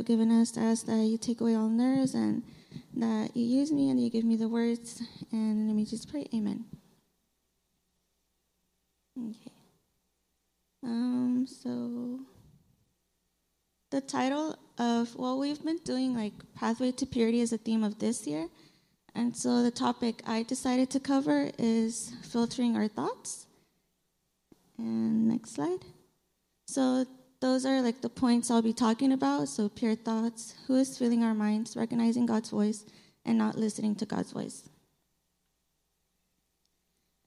have given us. to ask that you take away all nerves and that you use me and you give me the words. And let me just pray. Amen. Okay. Um, so the title of what we've been doing, like Pathway to Purity, is a theme of this year. And so the topic I decided to cover is filtering our thoughts. And next slide. So those are like the points I'll be talking about. So pure thoughts, who is filling our minds, recognizing God's voice, and not listening to God's voice.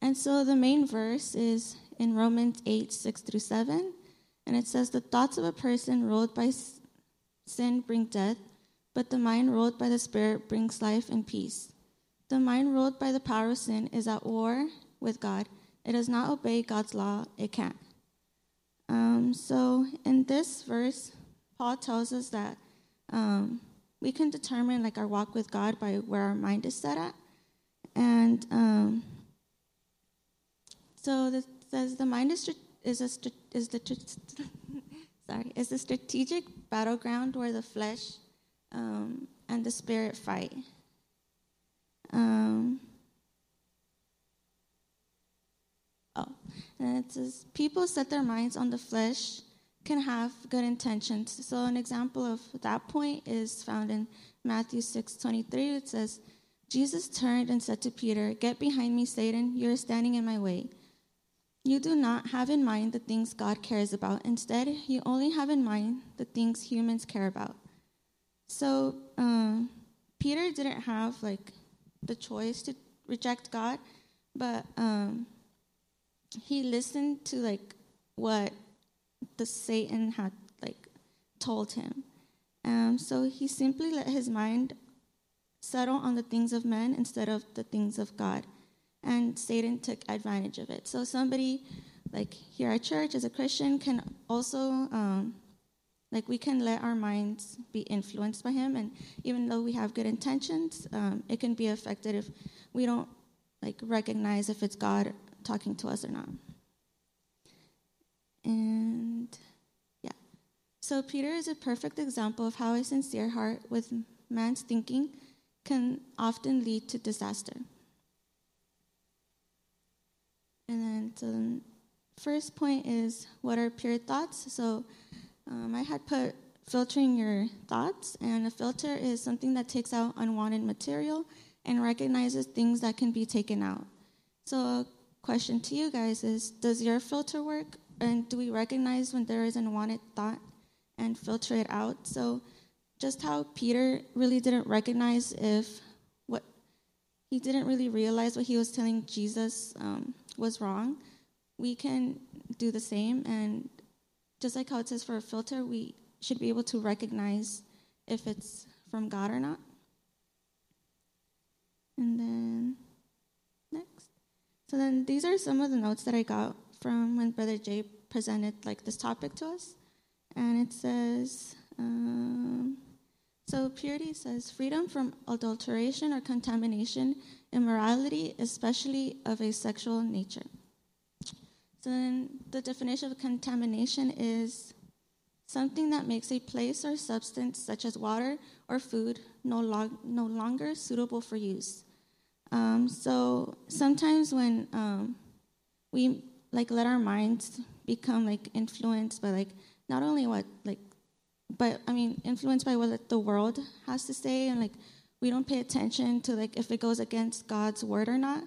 And so the main verse is in Romans 8, 6 through 7. And it says, The thoughts of a person ruled by sin bring death, but the mind ruled by the Spirit brings life and peace. The mind ruled by the power of sin is at war with God. It does not obey God's law, it can't. Um, so in this verse, Paul tells us that um, we can determine like our walk with God by where our mind is set at. And um, so this says the mind is, is, a, is the sorry is the strategic battleground where the flesh um, and the spirit fight. Um, oh, and it says people set their minds on the flesh can have good intentions. So an example of that point is found in Matthew six twenty three. It says, Jesus turned and said to Peter, Get behind me, Satan, you are standing in my way. You do not have in mind the things God cares about. Instead, you only have in mind the things humans care about. So, uh, Peter didn't have like the choice to reject God, but um, he listened to like what the Satan had like told him. Um, so he simply let his mind settle on the things of men instead of the things of God and Satan took advantage of it. So somebody like here at church as a Christian can also um, like we can let our minds be influenced by him, and even though we have good intentions, um, it can be affected if we don't like recognize if it's God talking to us or not. And yeah, so Peter is a perfect example of how a sincere heart with man's thinking can often lead to disaster. And then, so the first point is what are pure thoughts? So um, I had put filtering your thoughts, and a filter is something that takes out unwanted material and recognizes things that can be taken out. So, question to you guys is Does your filter work? And do we recognize when there is an unwanted thought and filter it out? So, just how Peter really didn't recognize if what he didn't really realize what he was telling Jesus um, was wrong, we can do the same. And just like how it says for a filter, we should be able to recognize if it's from God or not. And then. So then these are some of the notes that I got from when Brother Jay presented like this topic to us. And it says, um, so purity says freedom from adulteration or contamination immorality, especially of a sexual nature. So then the definition of contamination is something that makes a place or substance, such as water or food, no, log- no longer suitable for use. Um, so sometimes when um, we like let our minds become like influenced by like not only what like but I mean influenced by what the world has to say and like we don't pay attention to like if it goes against God's word or not,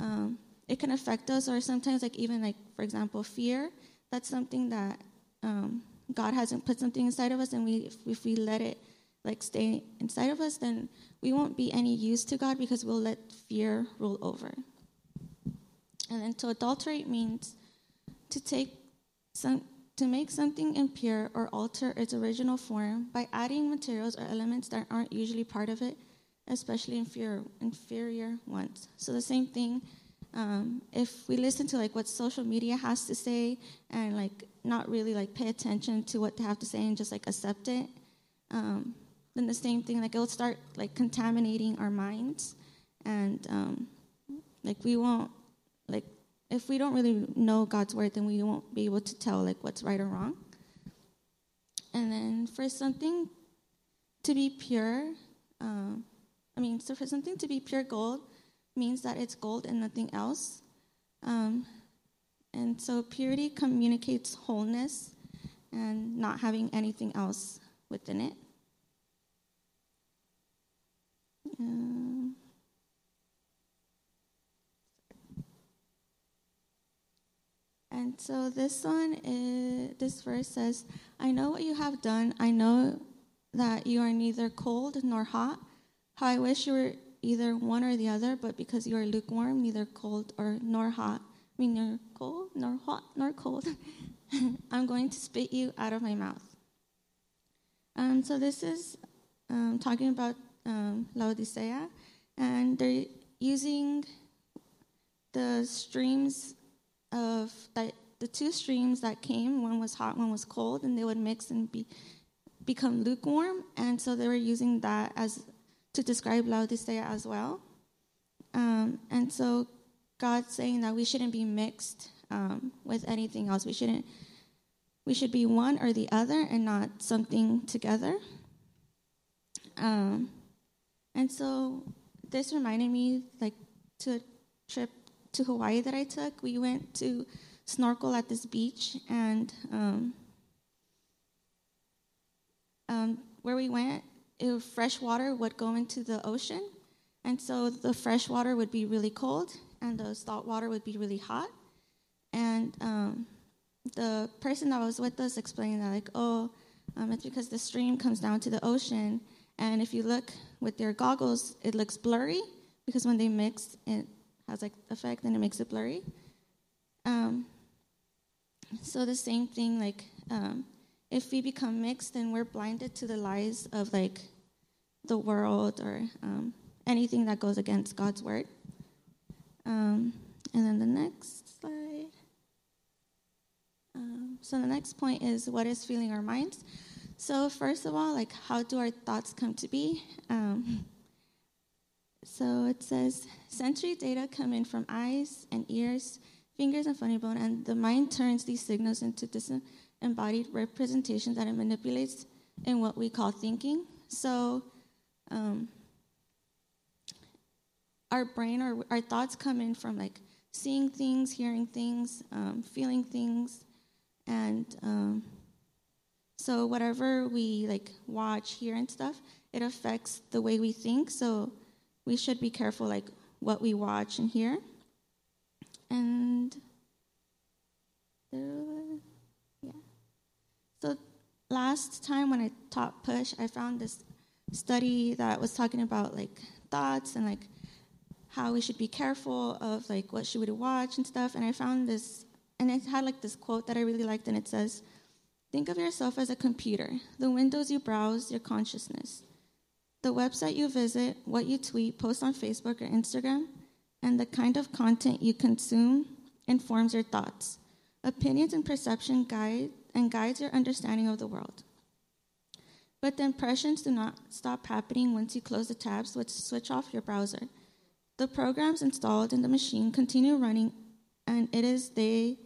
um, it can affect us. Or sometimes like even like for example fear, that's something that um, God hasn't put something inside of us, and we if, if we let it like stay inside of us, then we won't be any use to God because we'll let fear rule over. And then to adulterate means to take some to make something impure or alter its original form by adding materials or elements that aren't usually part of it especially inferior inferior ones. So the same thing. Um, if we listen to like what social media has to say and like not really like pay attention to what they have to say and just like accept it, um, then the same thing like it'll start like contaminating our minds, and um, like we won't like if we don't really know God's word, then we won't be able to tell like what's right or wrong. And then for something to be pure, um, I mean, so for something to be pure gold means that it's gold and nothing else. Um, and so purity communicates wholeness and not having anything else within it. And so this one, is, this verse says, I know what you have done. I know that you are neither cold nor hot. How I wish you were either one or the other, but because you are lukewarm, neither cold or nor hot, I mean, nor cold, nor hot, nor cold, I'm going to spit you out of my mouth. Um, so this is um, talking about um, Laodicea, and they're using the streams of that the two streams that came. One was hot, one was cold, and they would mix and be become lukewarm. And so they were using that as to describe Laodicea as well. Um, and so God's saying that we shouldn't be mixed um, with anything else. We shouldn't. We should be one or the other, and not something together. Um, and so this reminded me, like, to a trip to Hawaii that I took. We went to snorkel at this beach, and um, um, where we went, it, fresh water would go into the ocean, and so the fresh water would be really cold, and the salt water would be really hot. And um, the person that was with us explained that, like, oh, um, it's because the stream comes down to the ocean, and if you look with your goggles, it looks blurry because when they mix, it has like effect and it makes it blurry. Um, so the same thing, like um, if we become mixed, then we're blinded to the lies of like the world or um, anything that goes against God's word. Um, and then the next slide. Um, so the next point is what is filling our minds. So first of all, like how do our thoughts come to be? Um, so it says sensory data come in from eyes and ears, fingers and funny bone, and the mind turns these signals into disembodied representations that it manipulates in what we call thinking. So um, our brain or our thoughts come in from like seeing things, hearing things, um, feeling things, and um, so whatever we like watch, hear, and stuff, it affects the way we think. So we should be careful like what we watch and hear. And yeah. So last time when I taught push, I found this study that was talking about like thoughts and like how we should be careful of like what should we watch and stuff. And I found this, and it had like this quote that I really liked, and it says, "Think of yourself as a computer. The windows you browse, your consciousness, the website you visit, what you tweet, post on Facebook or Instagram, and the kind of content you consume informs your thoughts. Opinions and perception guide and guides your understanding of the world." But the impressions do not stop happening once you close the tabs, which switch off your browser. The programs installed in the machine continue running, and it is they,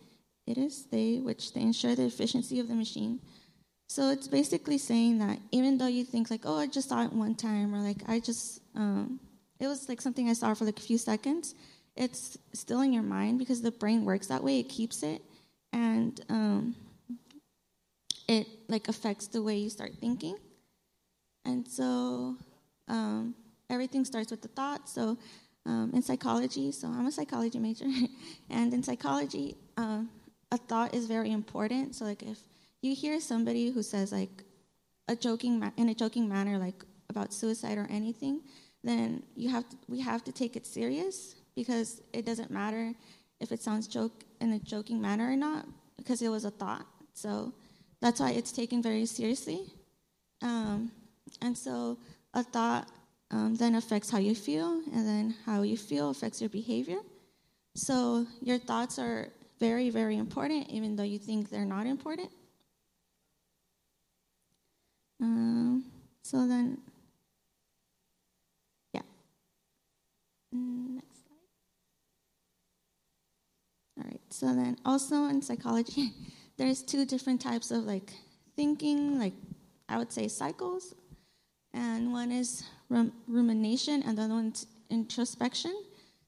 it is they which they ensure the efficiency of the machine. So it's basically saying that even though you think like, oh, I just saw it one time, or like I just, um, it was like something I saw for like a few seconds, it's still in your mind because the brain works that way. It keeps it, and um, it like affects the way you start thinking. And so um, everything starts with the thought. So um, in psychology, so I'm a psychology major, and in psychology, um, a thought is very important. So like if you hear somebody who says like a joking ma- in a joking manner, like about suicide or anything, then you have to, we have to take it serious because it doesn't matter if it sounds joke in a joking manner or not because it was a thought. So that's why it's taken very seriously. Um, and so a thought um, then affects how you feel, and then how you feel affects your behavior. So your thoughts are very, very important, even though you think they're not important. Um, so then, yeah. Mm, next slide. All right. So then, also in psychology, there's two different types of like thinking, like I would say cycles and one is rum- rumination, and the other one's introspection.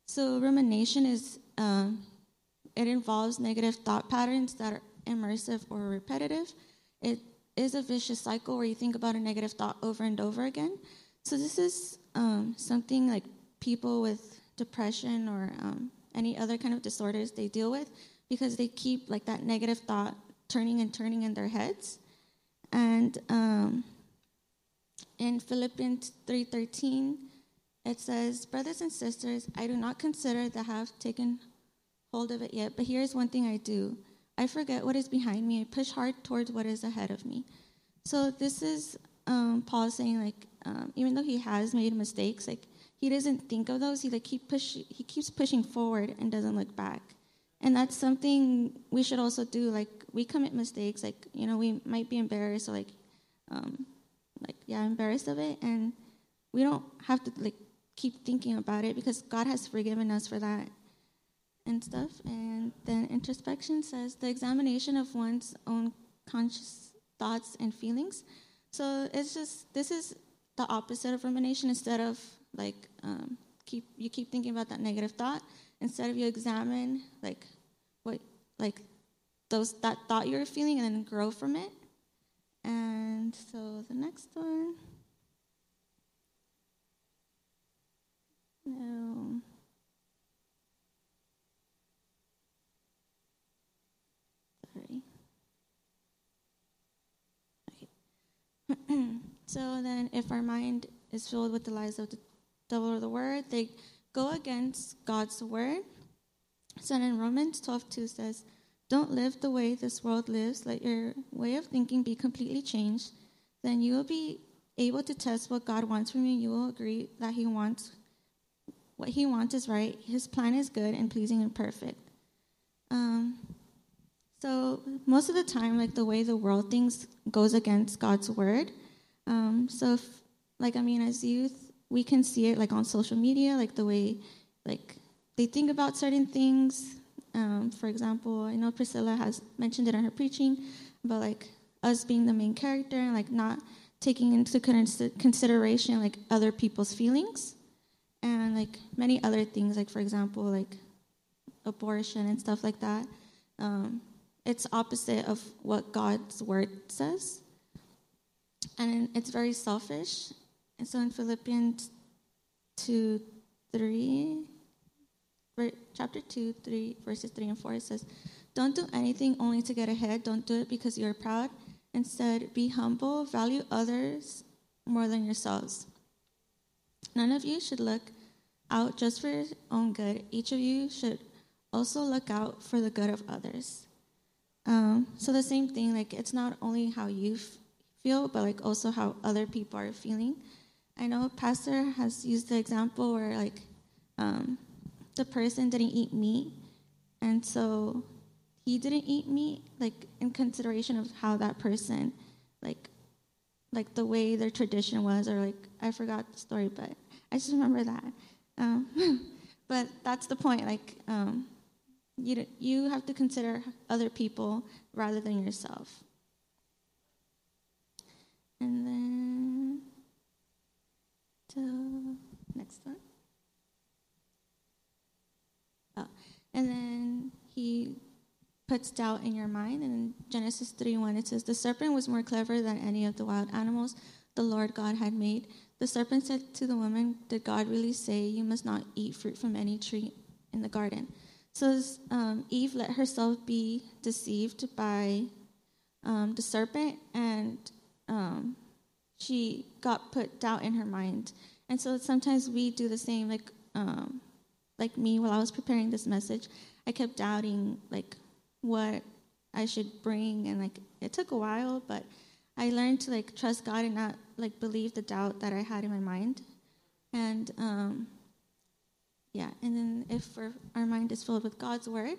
So rumination is um, it involves negative thought patterns that are immersive or repetitive. It is a vicious cycle where you think about a negative thought over and over again. So this is um, something like people with depression or um, any other kind of disorders they deal with because they keep like that negative thought turning and turning in their heads. And um, in Philippians 3:13, it says, "Brothers and sisters, I do not consider that I have taken hold of it yet, but here's one thing I do: I forget what is behind me. I push hard towards what is ahead of me." So this is um, Paul saying, like, um, even though he has made mistakes, like he doesn't think of those. He like keep push he keeps pushing forward and doesn't look back. And that's something we should also do. Like we commit mistakes. Like you know we might be embarrassed or like um, like yeah embarrassed of it, and we don't have to like keep thinking about it because God has forgiven us for that and stuff. And then introspection says the examination of one's own conscious thoughts and feelings. So it's just this is the opposite of rumination. Instead of like um, keep you keep thinking about that negative thought, instead of you examine like what like those that thought you're feeling and then grow from it. And so the next one. No. Sorry. Okay. so then, if our mind is filled with the lies of the devil or the word, they go against God's word. So in Romans 12 2 says, Don't live the way this world lives. Let your way of thinking be completely changed. Then you will be able to test what God wants from you. You will agree that He wants what He wants is right. His plan is good and pleasing and perfect. Um, so most of the time, like the way the world thinks goes against God's word. Um, so, if, like I mean, as youth, we can see it like on social media, like the way like they think about certain things. Um, for example, I know Priscilla has mentioned it in her preaching about like us being the main character and like not taking into consideration like other people's feelings and like many other things like for example like abortion and stuff like that um, it's opposite of what god's word says. And it's very selfish. And so in philippians 2 3 chapter 2 3 verses 3 and 4 it says don't do anything only to get ahead. Don't do it because you're proud. Instead be humble. Value others more than yourselves. None of you should look out just for your own good. Each of you should also look out for the good of others. Um, so the same thing, like it's not only how you f- feel, but like also how other people are feeling. I know Pastor has used the example where like um, the person didn't eat meat, and so he didn't eat meat, like in consideration of how that person, like like the way their tradition was, or like I forgot the story, but I just remember that. Um, but that's the point. Like um, you, you have to consider other people rather than yourself. And then the next one. Oh, and then he puts doubt in your mind. And in Genesis 3 1, it says, The serpent was more clever than any of the wild animals the Lord God had made. The serpent said to the woman, Did God really say you must not eat fruit from any tree in the garden? So um, Eve let herself be deceived by um, the serpent, and um, she got put doubt in her mind. And so sometimes we do the same, like um, like me while I was preparing this message. I kept doubting, like what I should bring, and like it took a while, but I learned to like trust God and not like believe the doubt that I had in my mind, and um, yeah, and then if our mind is filled with God's word,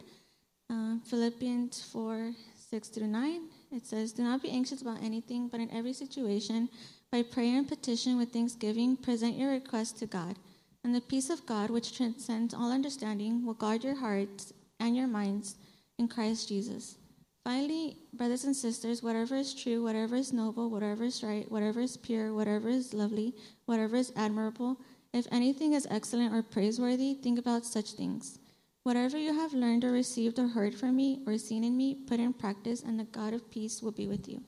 uh, Philippians four six through nine, it says, "Do not be anxious about anything, but in every situation, by prayer and petition with thanksgiving, present your requests to God." And the peace of God, which transcends all understanding, will guard your hearts and your minds in Christ Jesus. Finally, brothers and sisters, whatever is true, whatever is noble, whatever is right, whatever is pure, whatever is lovely, whatever is admirable, if anything is excellent or praiseworthy, think about such things. Whatever you have learned or received or heard from me or seen in me, put in practice, and the God of peace will be with you.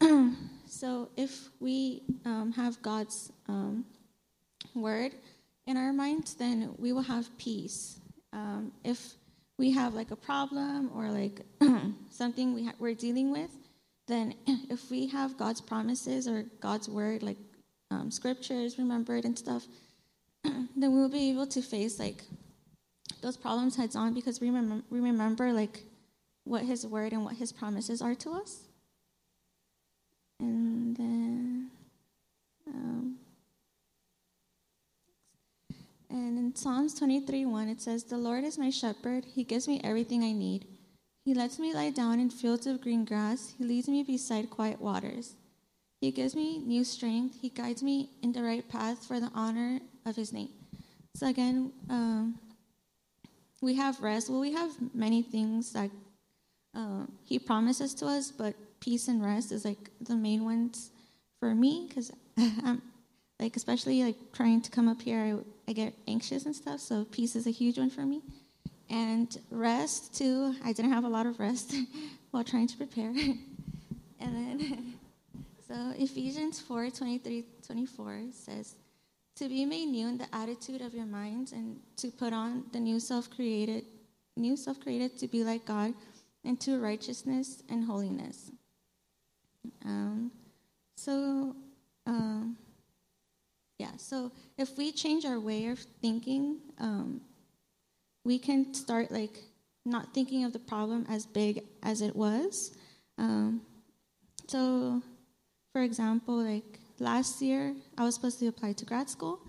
so, if we um, have God's um, word in our minds, then we will have peace. Um, if we have like a problem or like something we ha- we're dealing with, then if we have God's promises or God's word, like um, scriptures remembered and stuff, then we'll be able to face like those problems heads on because we remember, we remember like what His word and what His promises are to us. And then, um, and in Psalms 23 1, it says, The Lord is my shepherd. He gives me everything I need. He lets me lie down in fields of green grass. He leads me beside quiet waters. He gives me new strength. He guides me in the right path for the honor of His name. So, again, um, we have rest. Well, we have many things that uh, He promises to us, but peace and rest is like the main ones for me because I'm like, especially like trying to come up here, I, I get anxious and stuff. So, peace is a huge one for me. And rest, too. I didn't have a lot of rest while trying to prepare. and then, so Ephesians 4 23 24 says, To be made new in the attitude of your minds and to put on the new self created, new self created to be like God into righteousness and holiness. Um, so, um, yeah, so if we change our way of thinking, um, we can start like not thinking of the problem as big as it was. Um, so, for example, like last year, I was supposed to apply to grad school,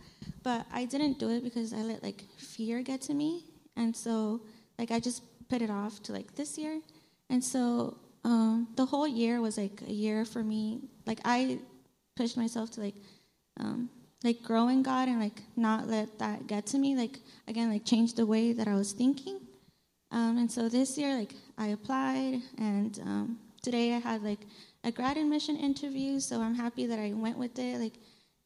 but I didn't do it because I let like fear get to me, and so like I just put it off to like this year, and so um, the whole year was like a year for me. Like I pushed myself to like um, like grow in God and like not let that get to me. Like again, like change the way that I was thinking. Um, and so this year, like I applied, and um, today I had like a grad admission interview. So I'm happy that I went with it. Like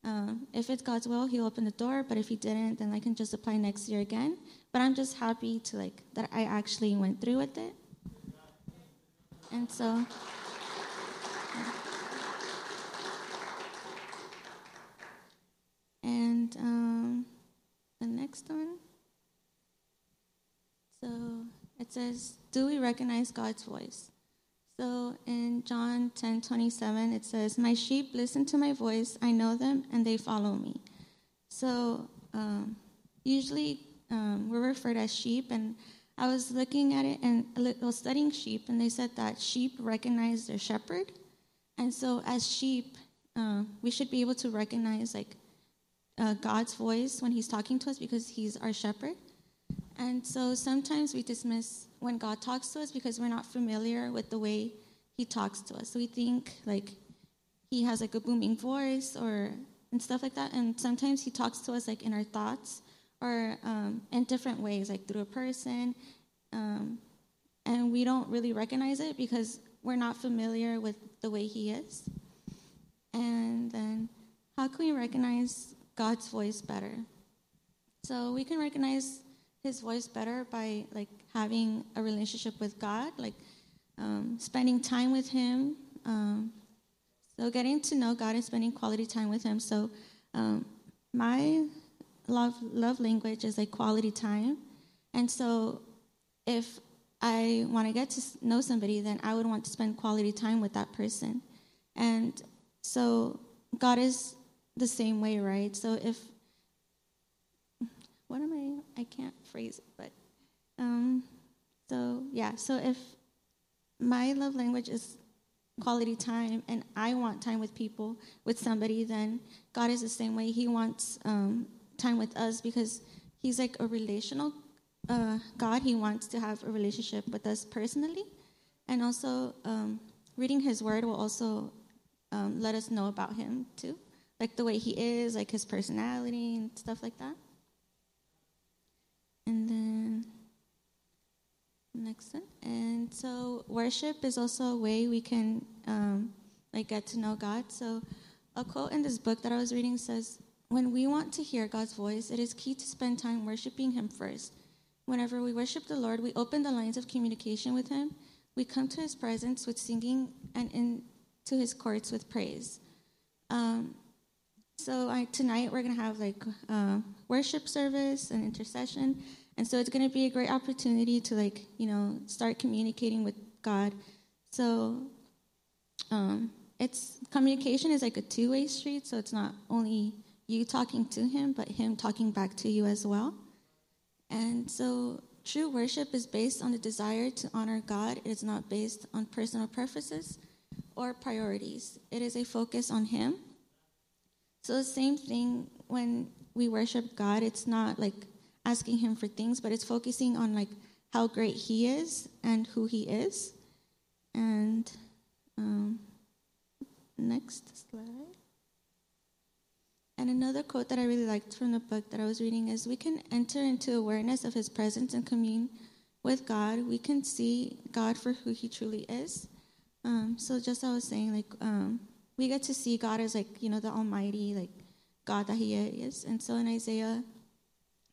um, if it's God's will, He'll open the door. But if He didn't, then I can just apply next year again. But I'm just happy to like that I actually went through with it. And so. And um, the next one. So it says, Do we recognize God's voice? John 10 27, it says, My sheep listen to my voice, I know them, and they follow me. So um, usually um, we're referred as sheep, and I was looking at it and was studying sheep, and they said that sheep recognize their shepherd. And so as sheep, uh, we should be able to recognize like uh, God's voice when He's talking to us because He's our shepherd. And so sometimes we dismiss when God talks to us because we're not familiar with the way He talks to us. So we think like He has like a booming voice or and stuff like that. And sometimes He talks to us like in our thoughts or um, in different ways, like through a person. Um, and we don't really recognize it because we're not familiar with the way He is. And then, how can we recognize God's voice better. So we can recognize His voice better by like having a relationship with God, like um, spending time with Him. Um, so getting to know God and spending quality time with Him. So um, my love love language is like quality time, and so if I want to get to know somebody, then I would want to spend quality time with that person. And so God is the same way, right? So if what am I? I can't phrase it, but um, so yeah. So if my love language is quality time, and I want time with people, with somebody, then God is the same way. He wants um, time with us because He's like a relational uh, God. He wants to have a relationship with us personally, and also um, reading His Word will also um, let us know about Him too like the way he is, like his personality and stuff like that. And then, next one. And so worship is also a way we can um, like get to know God. So a quote in this book that I was reading says, "When we want to hear God's voice, it is key to spend time worshiping Him first. Whenever we worship the Lord, we open the lines of communication with Him. We come to His presence with singing and into His courts with praise." Um, so I, tonight we're going to have like uh, worship service and intercession, and so it's going to be a great opportunity to like you know start communicating with God. So um, it's communication is like a two-way street, so it's not only you talking to Him, but Him talking back to you as well. And so true worship is based on the desire to honor God. It is not based on personal preferences or priorities. It is a focus on Him so the same thing when we worship God, it's not like asking him for things, but it's focusing on like how great he is and who he is. And um, next slide. And another quote that I really liked from the book that I was reading is We can enter into awareness of his presence and commune with God. We can see God for who he truly is. Um, so, just I was saying, like, um, we get to see God as like, you know, the Almighty, like God that He is. And so in Isaiah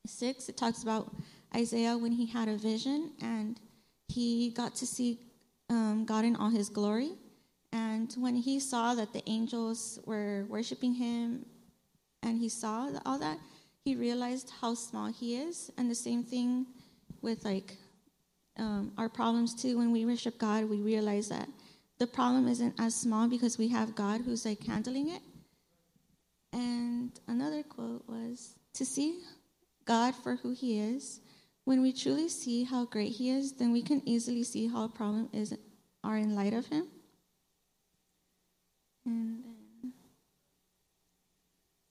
6, it talks about Isaiah when he had a vision and he got to see um, God in all His glory. And when he saw that the angels were worshiping Him and he saw all that, he realized how small He is. And the same thing with like um, our problems too. When we worship God, we realize that the problem isn't as small because we have God who's like handling it. And another quote was to see God for who he is. When we truly see how great he is, then we can easily see how a problem is are in light of him. And then,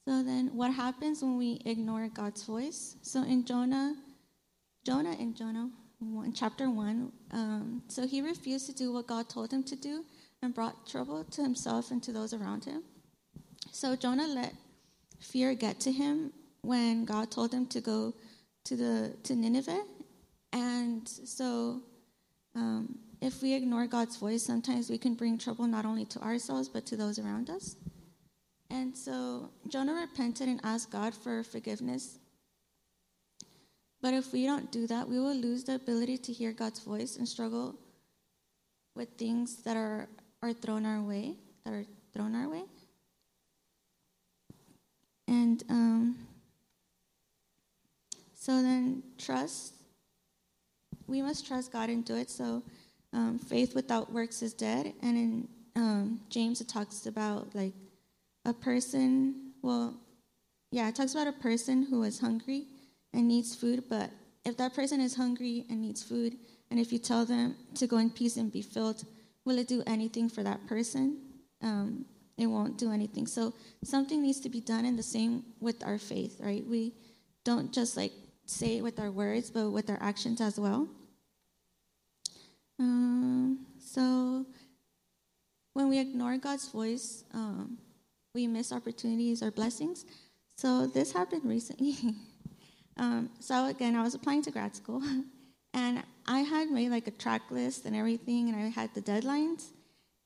so then what happens when we ignore God's voice? So in Jonah, Jonah in Jonah in chapter 1. Um, so he refused to do what God told him to do and brought trouble to himself and to those around him. So Jonah let fear get to him when God told him to go to the to Nineveh. And so um, if we ignore God's voice, sometimes we can bring trouble not only to ourselves but to those around us. And so Jonah repented and asked God for forgiveness but if we don't do that, we will lose the ability to hear God's voice and struggle with things that are, are thrown our way, that are thrown our way. And um, so then trust, we must trust God and do it. So um, faith without works is dead. And in um, James, it talks about like a person, well, yeah, it talks about a person who is hungry and needs food, but if that person is hungry and needs food, and if you tell them to go in peace and be filled, will it do anything for that person? Um, it won't do anything. So something needs to be done, in the same with our faith, right? We don't just like say it with our words, but with our actions as well. Um, so when we ignore God's voice, um, we miss opportunities or blessings. So this happened recently. Um, so again, I was applying to grad school, and I had made like a track list and everything, and I had the deadlines.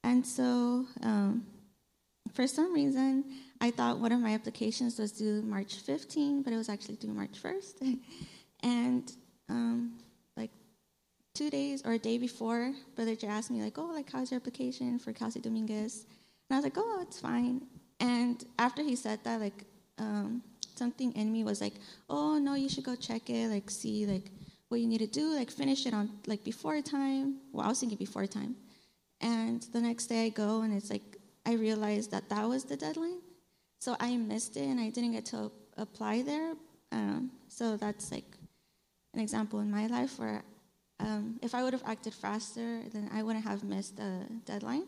And so, um, for some reason, I thought one of my applications was due March 15, but it was actually due March 1st. and um, like two days or a day before, Brother Jay asked me like, "Oh, like how's your application for Cal State Dominguez?" And I was like, "Oh, it's fine." And after he said that, like um, something in me was like, oh no, you should go check it, like see like what you need to do, like finish it on like before time. Well, I was thinking before time, and the next day I go and it's like I realized that that was the deadline, so I missed it and I didn't get to apply there. Um, so that's like an example in my life where um, if I would have acted faster, then I wouldn't have missed the deadline.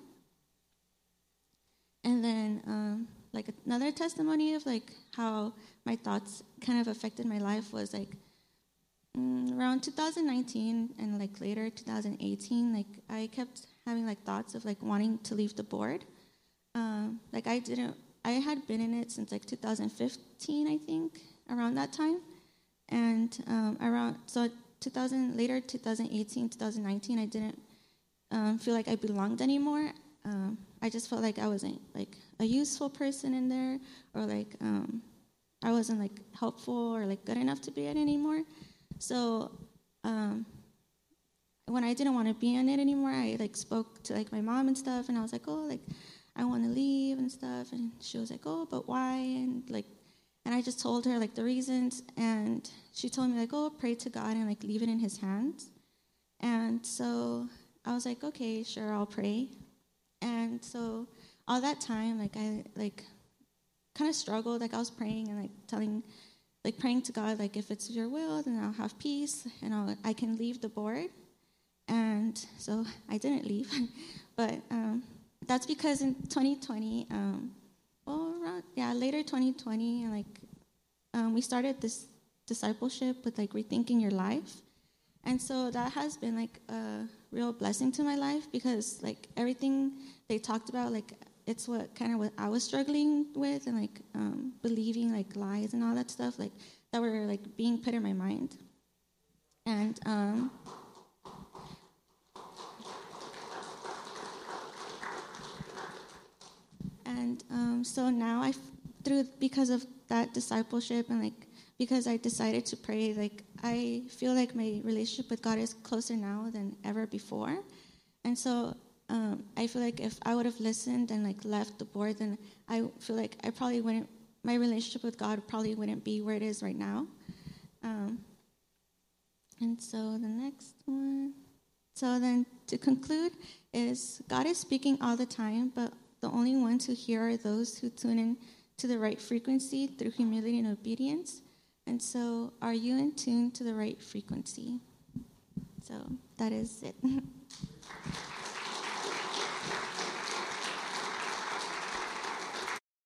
And then um, like another testimony of like how my thoughts kind of affected my life was like mm, around 2019 and like later 2018 like i kept having like thoughts of like wanting to leave the board um, like i didn't i had been in it since like 2015 i think around that time. And um, around so 2000 later 2018 2019 i didn't um, feel like i belonged anymore. Um, i just felt like i wasn't like a useful person in there or like um, i wasn't like helpful or like good enough to be in anymore. So um, when i didn't want to be in it anymore i like spoke to like my mom and stuff and i was like oh like i want to leave and stuff and she was like oh but why and like and I just told her like the reasons, and she told me like, "Oh, pray to God and like leave it in His hands." And so I was like, "Okay, sure, I'll pray." And so all that time, like I like kind of struggled. Like I was praying and like telling, like praying to God, like if it's Your will, then I'll have peace and I'll, I can leave the board. And so I didn't leave, but um, that's because in 2020. Um, well, around, yeah, later 2020, like um, we started this discipleship with like rethinking your life, and so that has been like a real blessing to my life because like everything they talked about, like it's what kind of what I was struggling with and like um, believing like lies and all that stuff, like that were like being put in my mind, and. Um, And so now I, through because of that discipleship and like because I decided to pray, like I feel like my relationship with God is closer now than ever before. And so um, I feel like if I would have listened and like left the board, then I feel like I probably wouldn't. My relationship with God probably wouldn't be where it is right now. Um, and so the next one. So then to conclude is God is speaking all the time, but the only ones who hear are those who tune in to the right frequency through humility and obedience. And so, are you in tune to the right frequency? So, that is it.